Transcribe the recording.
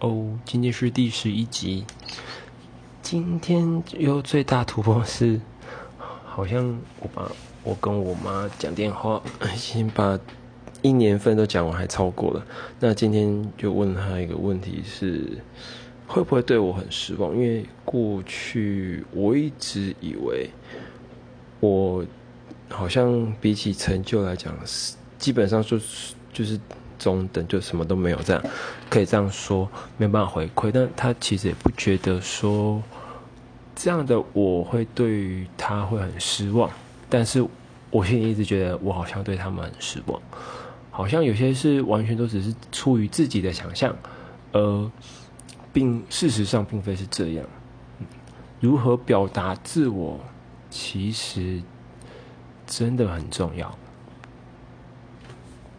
哦，今天是第十一集。今天又最大突破是，好像我把我跟我妈讲电话，先把一年份都讲完，还超过了。那今天就问他一个问题是，会不会对我很失望？因为过去我一直以为，我好像比起成就来讲，基本上就是就是。中等就什么都没有，这样可以这样说，没有办法回馈。但他其实也不觉得说这样的我会对于他会很失望，但是我心里一直觉得我好像对他们很失望，好像有些是完全都只是出于自己的想象，而并事实上并非是这样。如何表达自我，其实真的很重要。